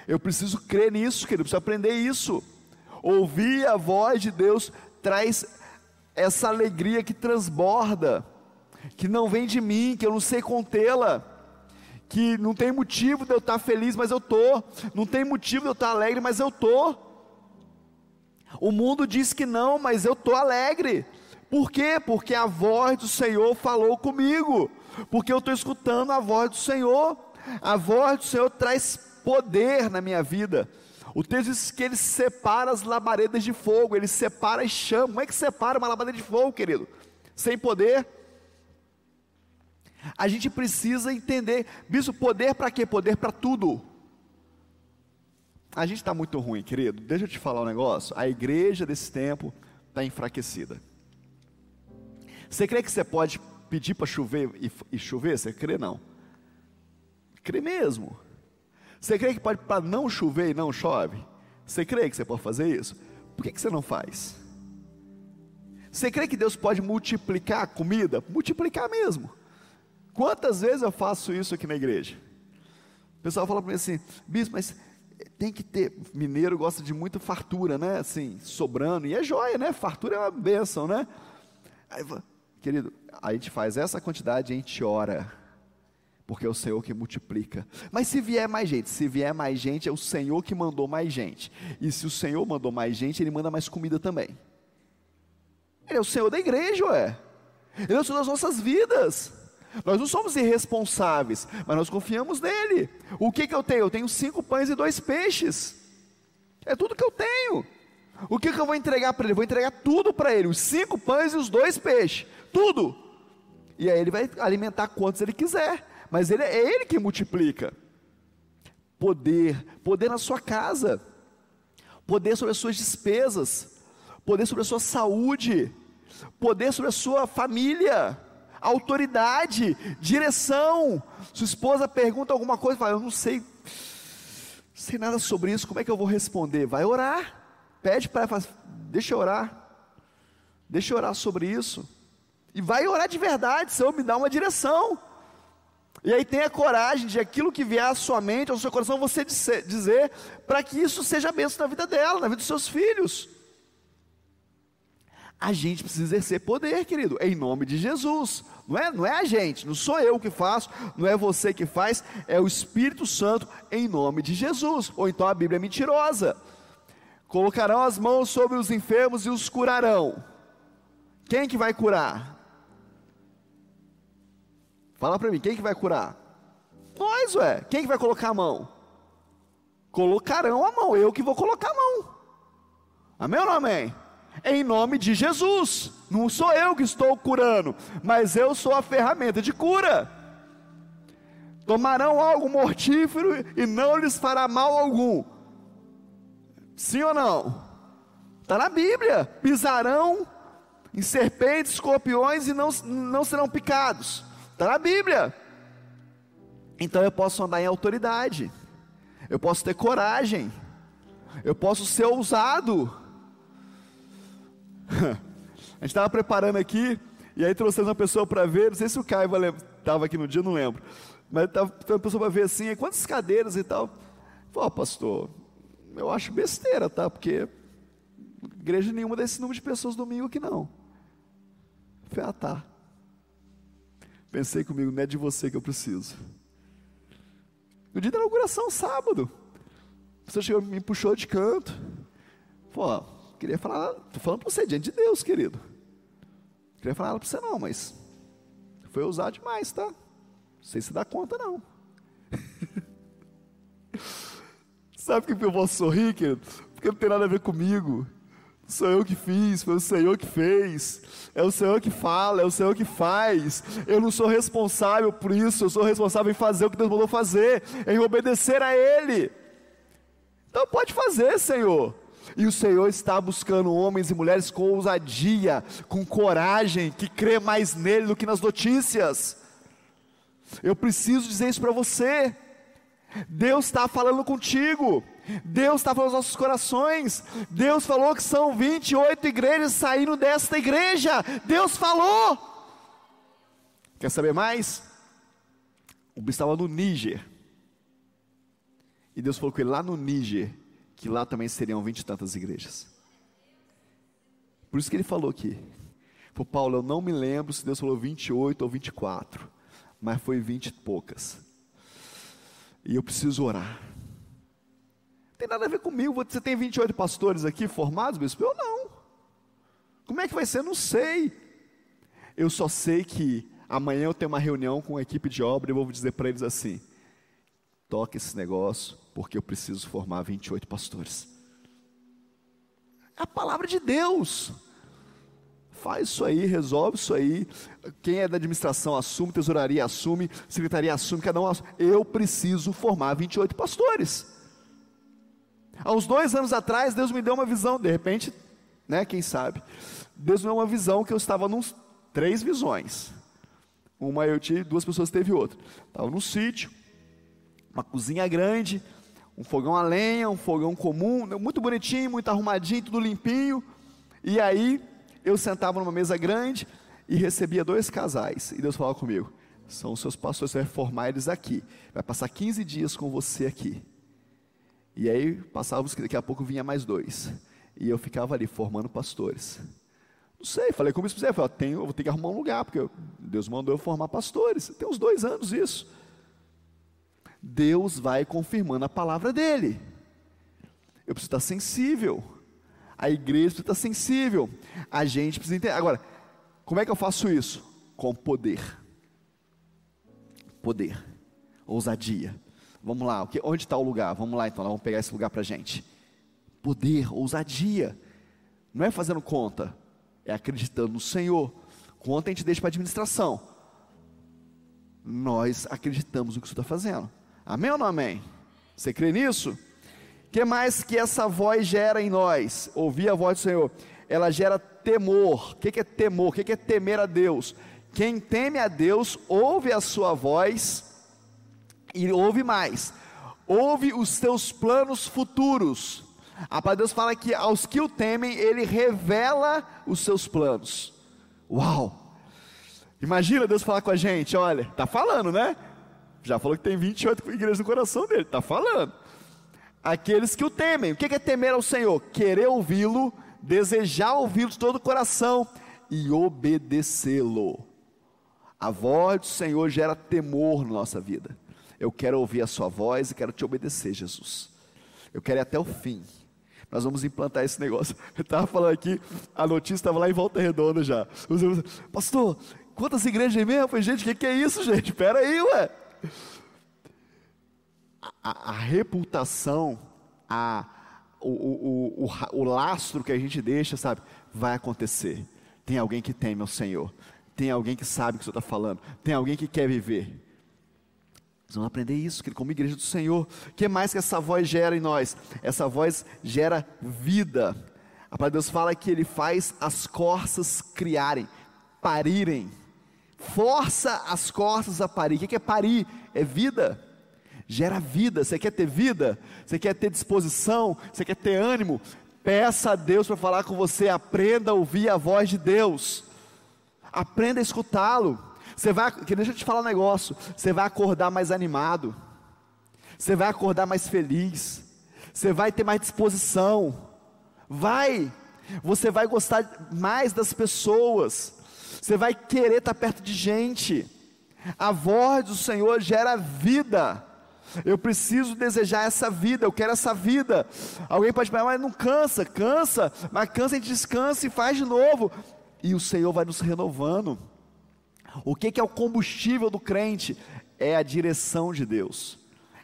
Eu preciso crer nisso, querido, eu preciso aprender isso. Ouvir a voz de Deus traz essa alegria que transborda que não vem de mim, que eu não sei contê-la, que não tem motivo de eu estar feliz, mas eu estou, não tem motivo de eu estar alegre, mas eu estou. O mundo diz que não, mas eu estou alegre. Por quê? Porque a voz do Senhor falou comigo, porque eu estou escutando a voz do Senhor. A voz do Senhor traz poder na minha vida. O texto diz que ele separa as labaredas de fogo, ele separa e chama. Como é que separa uma labareda de fogo, querido? Sem poder? A gente precisa entender, bispo, poder para quê? Poder para tudo. A gente está muito ruim, querido. Deixa eu te falar um negócio. A igreja desse tempo está enfraquecida. Você crê que você pode pedir para chover e, e, chover? Você crê não? Crê mesmo. Você crê que pode para não chover e não chove? Você crê que você pode fazer isso? Por que, que você não faz? Você crê que Deus pode multiplicar a comida? Multiplicar mesmo. Quantas vezes eu faço isso aqui na igreja? O pessoal fala para mim assim, bispo, mas tem que ter, mineiro gosta de muita fartura, né? Assim, sobrando, e é joia, né? Fartura é uma bênção, né? Aí, querido, a gente faz essa quantidade e a gente ora, porque é o Senhor que multiplica. Mas se vier mais gente, se vier mais gente, é o Senhor que mandou mais gente. E se o Senhor mandou mais gente, Ele manda mais comida também. Ele é o Senhor da igreja, ué. Ele é o Senhor das nossas vidas. Nós não somos irresponsáveis, mas nós confiamos nele. O que, que eu tenho? Eu tenho cinco pães e dois peixes. É tudo que eu tenho. O que, que eu vou entregar para ele? Vou entregar tudo para ele: os cinco pães e os dois peixes. Tudo. E aí ele vai alimentar quantos ele quiser. Mas ele, é ele que multiplica. Poder, poder na sua casa, poder sobre as suas despesas, poder sobre a sua saúde, poder sobre a sua família autoridade, direção. Sua esposa pergunta alguma coisa, fala, eu não sei, não sei nada sobre isso, como é que eu vou responder? Vai orar, pede para ela, deixa eu orar, deixa eu orar sobre isso, e vai orar de verdade, Senhor, me dá uma direção. E aí tenha coragem de aquilo que vier à sua mente, ao seu coração, você dizer, para que isso seja bênção na vida dela, na vida dos seus filhos. A gente precisa exercer poder, querido, em nome de Jesus. Não é, não é a gente, não sou eu que faço, não é você que faz, é o Espírito Santo em nome de Jesus. Ou então a Bíblia é mentirosa. Colocarão as mãos sobre os enfermos e os curarão. Quem que vai curar? Fala para mim, quem que vai curar? Nós, ué. Quem que vai colocar a mão? Colocarão a mão, eu que vou colocar a mão. Amém ou não amém? Em nome de Jesus. Não sou eu que estou curando, mas eu sou a ferramenta de cura. Tomarão algo mortífero e não lhes fará mal algum. Sim ou não? Está na Bíblia. Pisarão em serpentes, escorpiões e não, não serão picados. Está na Bíblia. Então eu posso andar em autoridade. Eu posso ter coragem. Eu posso ser ousado. A gente estava preparando aqui, e aí trouxe uma pessoa para ver, não sei se o Caio estava aqui no dia, não lembro. Mas estava uma pessoa para ver assim, quantas cadeiras e tal. Falei, oh, pastor, eu acho besteira, tá? Porque igreja nenhuma desse número de pessoas domingo aqui não. Falei, ah, tá. Pensei comigo, não é de você que eu preciso. No dia da inauguração, sábado, a pessoa chegou, me puxou de canto. Pô, queria falar, estou falando para você, diante de Deus, querido. Queria falar para você não, mas foi usar demais, tá? Não sei se dá conta não. Sabe que eu posso sorrir, querido? Porque não tem nada a ver comigo. Sou eu que fiz, foi o Senhor que fez. É o Senhor que fala, é o Senhor que faz. Eu não sou responsável por isso, eu sou responsável em fazer o que Deus mandou fazer, em obedecer a Ele. Então pode fazer, Senhor. E o Senhor está buscando homens e mulheres com ousadia, com coragem, que crê mais nele do que nas notícias. Eu preciso dizer isso para você. Deus está falando contigo. Deus está falando aos nossos corações. Deus falou que são 28 igrejas saindo desta igreja. Deus falou. Quer saber mais? O bicho estava no Níger. E Deus falou com ele lá no Níger que lá também seriam vinte e tantas igrejas. Por isso que ele falou aqui. Falou, Paulo, eu não me lembro se Deus falou 28 ou 24, mas foi 20 e poucas. E eu preciso orar. Não tem nada a ver comigo. Você tem 28 pastores aqui formados, bispo? Eu não. Como é que vai ser? Não sei. Eu só sei que amanhã eu tenho uma reunião com a equipe de obra e vou dizer para eles assim: toque esse negócio, porque eu preciso formar 28 pastores. É a palavra de Deus. Faz isso aí, resolve isso aí. Quem é da administração assume, tesouraria assume, secretaria assume, cada um assume. Eu preciso formar 28 pastores. Há uns dois anos atrás, Deus me deu uma visão, de repente, né, quem sabe, Deus me deu uma visão que eu estava nos três visões. Uma eu tive, duas pessoas teve outra. Estava num sítio, uma cozinha grande, um fogão a lenha, um fogão comum, muito bonitinho, muito arrumadinho, tudo limpinho. E aí eu sentava numa mesa grande e recebia dois casais. E Deus falava comigo: são os seus pastores, você vai formar eles aqui. Vai passar 15 dias com você aqui. E aí passávamos que daqui a pouco vinha mais dois. E eu ficava ali formando pastores. Não sei, falei como isso fizer. Falei, tenho, eu vou ter que arrumar um lugar, porque Deus mandou eu formar pastores. Tem uns dois anos isso. Deus vai confirmando a palavra dele. Eu preciso estar sensível. A igreja precisa estar sensível. A gente precisa entender. Agora, como é que eu faço isso? Com poder. Poder. Ousadia. Vamos lá, onde está o lugar? Vamos lá então, vamos pegar esse lugar para a gente. Poder, ousadia. Não é fazendo conta, é acreditando no Senhor. Conta a gente deixa para administração. Nós acreditamos no que você está fazendo. Amém ou não amém? Você crê nisso? que mais que essa voz gera em nós? Ouvir a voz do Senhor. Ela gera temor. O que é temor? O que é temer a Deus? Quem teme a Deus ouve a sua voz e ouve mais. Ouve os teus planos futuros. A palavra de Deus fala que aos que o temem, ele revela os seus planos. Uau! Imagina Deus falar com a gente, olha, tá falando, né? Já falou que tem 28 igrejas no coração dele, está falando. Aqueles que o temem. O que é temer ao Senhor? Querer ouvi-lo, desejar ouvi-lo de todo o coração e obedecê-lo. A voz do Senhor gera temor na nossa vida. Eu quero ouvir a Sua voz e quero te obedecer, Jesus. Eu quero ir até o fim. Nós vamos implantar esse negócio. Eu estava falando aqui, a notícia estava lá em Volta Redonda já. Pastor, quantas igrejas mesmo? Eu falei, gente, o que, que é isso, gente? Espera aí, ué. A, a reputação, a, o, o, o, o lastro que a gente deixa, sabe, vai acontecer. Tem alguém que teme ao Senhor. Tem alguém que sabe o que o Senhor está falando. Tem alguém que quer viver. Nós vamos aprender isso, como igreja do Senhor. O que mais que essa voz gera em nós? Essa voz gera vida. A palavra de Deus fala que Ele faz as corças criarem, parirem. Força as corças a parir. O que é parir? É vida. Gera vida. Você quer ter vida? Você quer ter disposição? Você quer ter ânimo? Peça a Deus para falar com você. Aprenda a ouvir a voz de Deus. Aprenda a escutá-lo. Você vai, deixa eu te falar um negócio, você vai acordar mais animado, você vai acordar mais feliz, você vai ter mais disposição, vai, você vai gostar mais das pessoas, você vai querer estar perto de gente, a voz do Senhor gera vida, eu preciso desejar essa vida, eu quero essa vida. Alguém pode falar, mas não cansa, cansa, mas cansa, a gente descansa e faz de novo. E o Senhor vai nos renovando. O que, que é o combustível do crente? É a direção de Deus.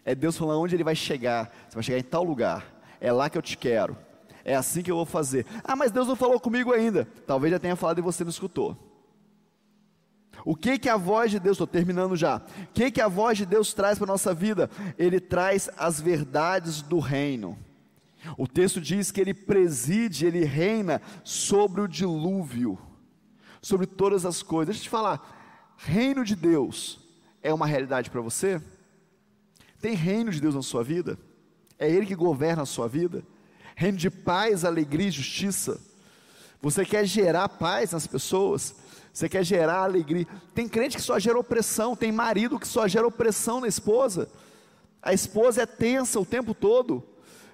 É Deus falando onde ele vai chegar. Você vai chegar em tal lugar. É lá que eu te quero. É assim que eu vou fazer. Ah, mas Deus não falou comigo ainda. Talvez já tenha falado e você não escutou. O que que a voz de Deus, estou terminando já. O que que a voz de Deus traz para a nossa vida? Ele traz as verdades do reino. O texto diz que ele preside, ele reina sobre o dilúvio, sobre todas as coisas. Deixa eu te falar, Reino de Deus é uma realidade para você? Tem reino de Deus na sua vida? É Ele que governa a sua vida? Reino de paz, alegria e justiça. Você quer gerar paz nas pessoas? Você quer gerar alegria? Tem crente que só gera opressão, tem marido que só gera opressão na esposa. A esposa é tensa o tempo todo.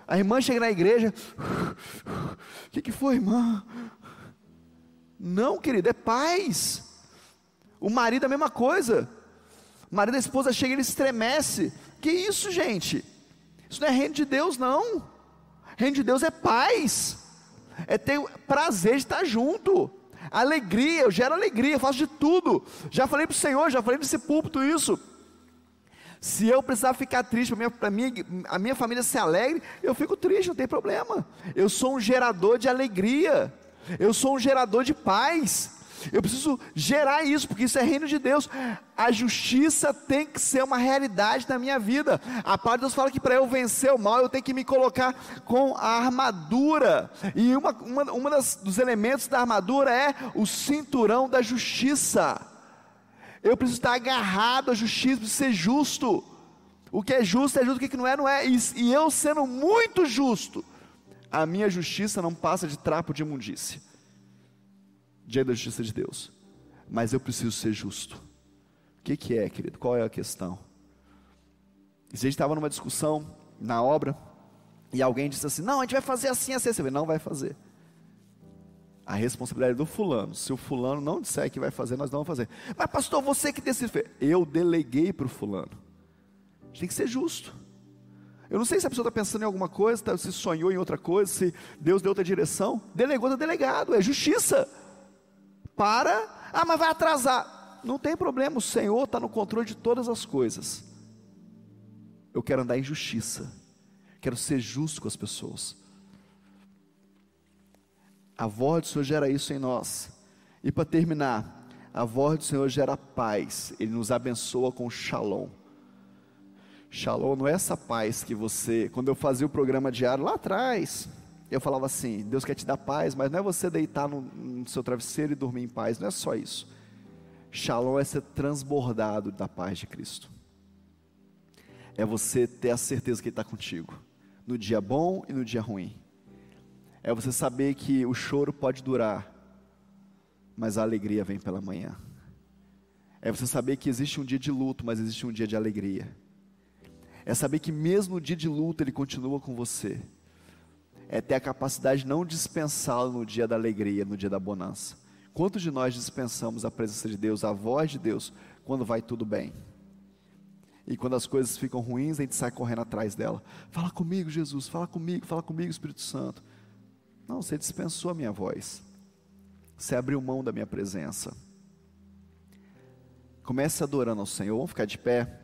A irmã chega na igreja, o que, que foi, irmã? Não, querido, é paz. O marido é a mesma coisa. O marido da esposa chega e ele estremece. Que isso, gente? Isso não é reino de Deus, não. Reino de Deus é paz. É ter prazer de estar junto. Alegria, eu gero alegria, eu faço de tudo. Já falei para o Senhor, já falei nesse púlpito isso. Se eu precisar ficar triste para minha, a minha família ser alegre, eu fico triste, não tem problema. Eu sou um gerador de alegria. Eu sou um gerador de paz. Eu preciso gerar isso, porque isso é reino de Deus. A justiça tem que ser uma realidade na minha vida. A palavra de Deus fala que para eu vencer o mal, eu tenho que me colocar com a armadura. E uma, uma, uma das, dos elementos da armadura é o cinturão da justiça. Eu preciso estar agarrado à justiça, preciso ser justo. O que é justo é justo, o que não é, não é. E, e eu sendo muito justo, a minha justiça não passa de trapo de imundícia diante da justiça de Deus. Mas eu preciso ser justo. O que, que é, querido? Qual é a questão? Se a gente estava numa discussão na obra, e alguém disse assim: Não, a gente vai fazer assim, assim, assim. Não vai fazer. A responsabilidade é do fulano. Se o fulano não disser que vai fazer, nós não vamos fazer. Mas, pastor, você que decide. Eu deleguei para o fulano. A gente tem que ser justo. Eu não sei se a pessoa está pensando em alguma coisa, tá, se sonhou em outra coisa, se Deus deu outra direção. Delegou, está delegado. É justiça para, ah, mas vai atrasar. Não tem problema, o Senhor está no controle de todas as coisas. Eu quero andar em justiça, quero ser justo com as pessoas. A voz do Senhor gera isso em nós. E para terminar, a voz do Senhor gera paz, Ele nos abençoa com shalom. Shalom não é essa paz que você, quando eu fazia o programa diário lá atrás, eu falava assim: Deus quer te dar paz, mas não é você deitar no, no seu travesseiro e dormir em paz, não é só isso. Shalom é ser transbordado da paz de Cristo. É você ter a certeza que Ele está contigo, no dia bom e no dia ruim. É você saber que o choro pode durar, mas a alegria vem pela manhã. É você saber que existe um dia de luto, mas existe um dia de alegria. É saber que mesmo no dia de luto Ele continua com você é ter a capacidade de não dispensá-lo no dia da alegria, no dia da bonança. Quantos de nós dispensamos a presença de Deus, a voz de Deus, quando vai tudo bem? E quando as coisas ficam ruins, a gente sai correndo atrás dela. Fala comigo, Jesus, fala comigo, fala comigo, Espírito Santo. Não, você dispensou a minha voz. Você abriu mão da minha presença. Comece adorando ao Senhor. Vamos ficar de pé.